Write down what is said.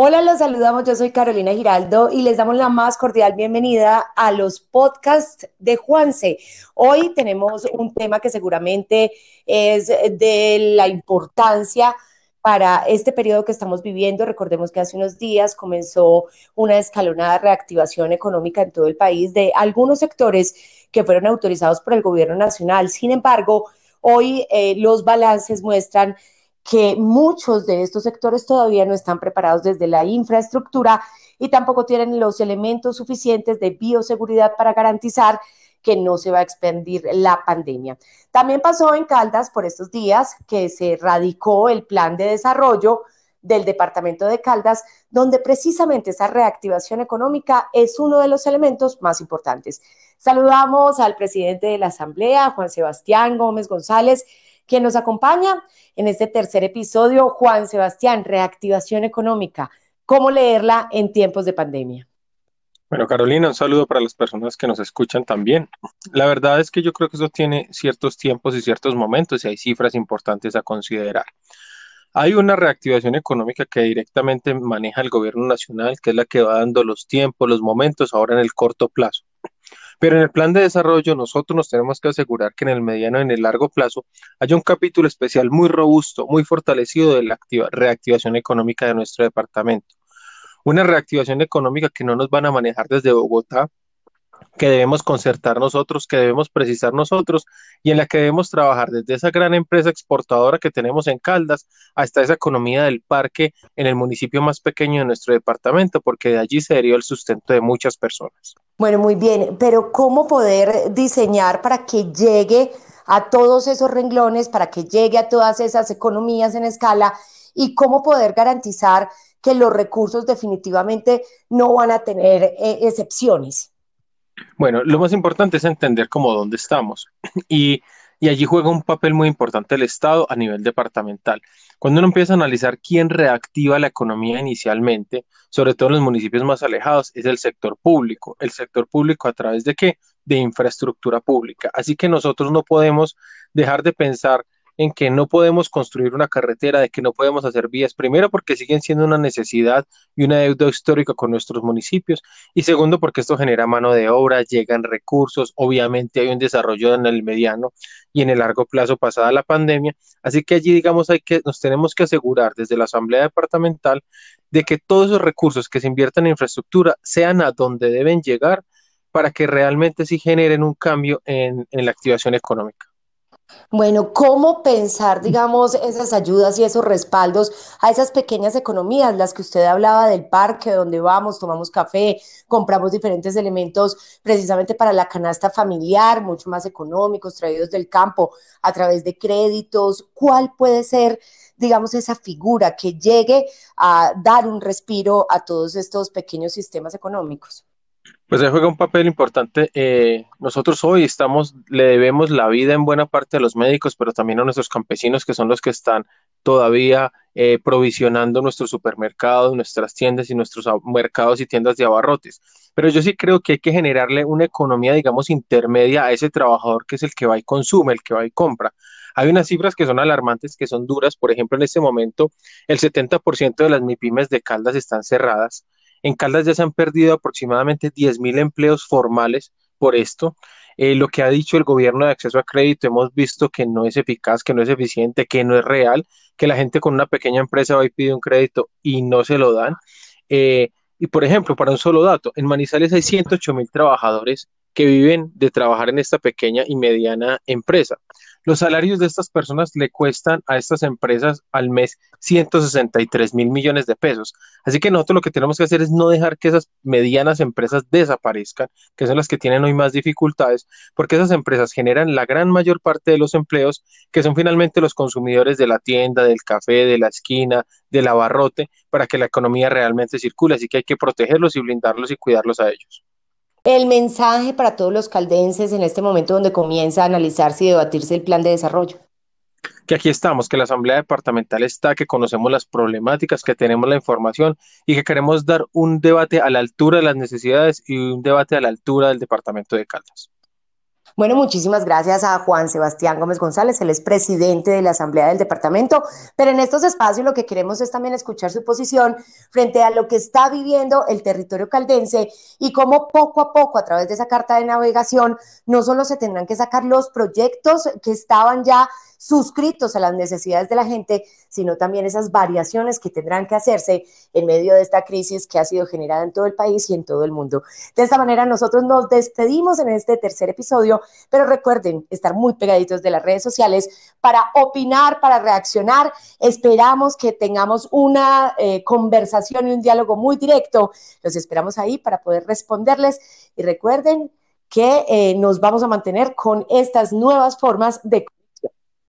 Hola, los saludamos. Yo soy Carolina Giraldo y les damos la más cordial bienvenida a los podcasts de Juanse. Hoy tenemos un tema que seguramente es de la importancia para este periodo que estamos viviendo. Recordemos que hace unos días comenzó una escalonada reactivación económica en todo el país de algunos sectores que fueron autorizados por el gobierno nacional. Sin embargo, hoy eh, los balances muestran que muchos de estos sectores todavía no están preparados desde la infraestructura y tampoco tienen los elementos suficientes de bioseguridad para garantizar que no se va a expandir la pandemia. También pasó en Caldas por estos días que se radicó el plan de desarrollo del departamento de Caldas, donde precisamente esa reactivación económica es uno de los elementos más importantes. Saludamos al presidente de la Asamblea, Juan Sebastián Gómez González, quien nos acompaña en este tercer episodio, Juan Sebastián, reactivación económica, cómo leerla en tiempos de pandemia. Bueno, Carolina, un saludo para las personas que nos escuchan también. La verdad es que yo creo que eso tiene ciertos tiempos y ciertos momentos y hay cifras importantes a considerar. Hay una reactivación económica que directamente maneja el gobierno nacional, que es la que va dando los tiempos, los momentos, ahora en el corto plazo. Pero en el plan de desarrollo nosotros nos tenemos que asegurar que en el mediano y en el largo plazo haya un capítulo especial muy robusto, muy fortalecido de la reactivación económica de nuestro departamento. Una reactivación económica que no nos van a manejar desde Bogotá, que debemos concertar nosotros, que debemos precisar nosotros y en la que debemos trabajar desde esa gran empresa exportadora que tenemos en Caldas hasta esa economía del parque en el municipio más pequeño de nuestro departamento, porque de allí sería el sustento de muchas personas. Bueno, muy bien, pero ¿cómo poder diseñar para que llegue a todos esos renglones, para que llegue a todas esas economías en escala y cómo poder garantizar que los recursos definitivamente no van a tener eh, excepciones? Bueno, lo más importante es entender cómo dónde estamos y, y, allí juega un papel muy importante el Estado a nivel departamental. Cuando uno empieza a analizar quién reactiva la economía inicialmente, sobre todo en los municipios más alejados, es el sector público. ¿El sector público a través de qué? De infraestructura pública. Así que nosotros no podemos dejar de pensar en que no podemos construir una carretera, de que no podemos hacer vías, primero porque siguen siendo una necesidad y una deuda histórica con nuestros municipios, y segundo porque esto genera mano de obra, llegan recursos, obviamente hay un desarrollo en el mediano y en el largo plazo pasada la pandemia, así que allí digamos hay que nos tenemos que asegurar desde la Asamblea Departamental de que todos esos recursos que se inviertan en infraestructura sean a donde deben llegar para que realmente sí generen un cambio en la activación económica. Bueno, ¿cómo pensar, digamos, esas ayudas y esos respaldos a esas pequeñas economías, las que usted hablaba del parque, donde vamos, tomamos café, compramos diferentes elementos precisamente para la canasta familiar, mucho más económicos, traídos del campo a través de créditos? ¿Cuál puede ser, digamos, esa figura que llegue a dar un respiro a todos estos pequeños sistemas económicos? Pues se juega un papel importante. Eh, nosotros hoy estamos, le debemos la vida en buena parte a los médicos, pero también a nuestros campesinos, que son los que están todavía eh, provisionando nuestros supermercados, nuestras tiendas y nuestros mercados y tiendas de abarrotes. Pero yo sí creo que hay que generarle una economía, digamos, intermedia a ese trabajador que es el que va y consume, el que va y compra. Hay unas cifras que son alarmantes, que son duras. Por ejemplo, en este momento, el 70% de las MIPIMES de Caldas están cerradas en Caldas ya se han perdido aproximadamente 10.000 empleos formales por esto. Eh, lo que ha dicho el gobierno de acceso a crédito, hemos visto que no es eficaz, que no es eficiente, que no es real, que la gente con una pequeña empresa va y pide un crédito y no se lo dan. Eh, y por ejemplo, para un solo dato, en Manizales hay 108 mil trabajadores que viven de trabajar en esta pequeña y mediana empresa. Los salarios de estas personas le cuestan a estas empresas al mes 163 mil millones de pesos. Así que nosotros lo que tenemos que hacer es no dejar que esas medianas empresas desaparezcan, que son las que tienen hoy más dificultades, porque esas empresas generan la gran mayor parte de los empleos, que son finalmente los consumidores de la tienda, del café, de la esquina, del abarrote, para que la economía realmente circule. Así que hay que protegerlos y blindarlos y cuidarlos a ellos. El mensaje para todos los caldenses en este momento donde comienza a analizarse y debatirse el plan de desarrollo. Que aquí estamos, que la Asamblea Departamental está, que conocemos las problemáticas, que tenemos la información y que queremos dar un debate a la altura de las necesidades y un debate a la altura del Departamento de Caldas. Bueno, muchísimas gracias a Juan Sebastián Gómez González, él es presidente de la Asamblea del Departamento, pero en estos espacios lo que queremos es también escuchar su posición frente a lo que está viviendo el territorio caldense y cómo poco a poco a través de esa carta de navegación no solo se tendrán que sacar los proyectos que estaban ya suscritos a las necesidades de la gente, sino también esas variaciones que tendrán que hacerse en medio de esta crisis que ha sido generada en todo el país y en todo el mundo. De esta manera nosotros nos despedimos en este tercer episodio, pero recuerden estar muy pegaditos de las redes sociales para opinar, para reaccionar. Esperamos que tengamos una eh, conversación y un diálogo muy directo. Los esperamos ahí para poder responderles y recuerden que eh, nos vamos a mantener con estas nuevas formas de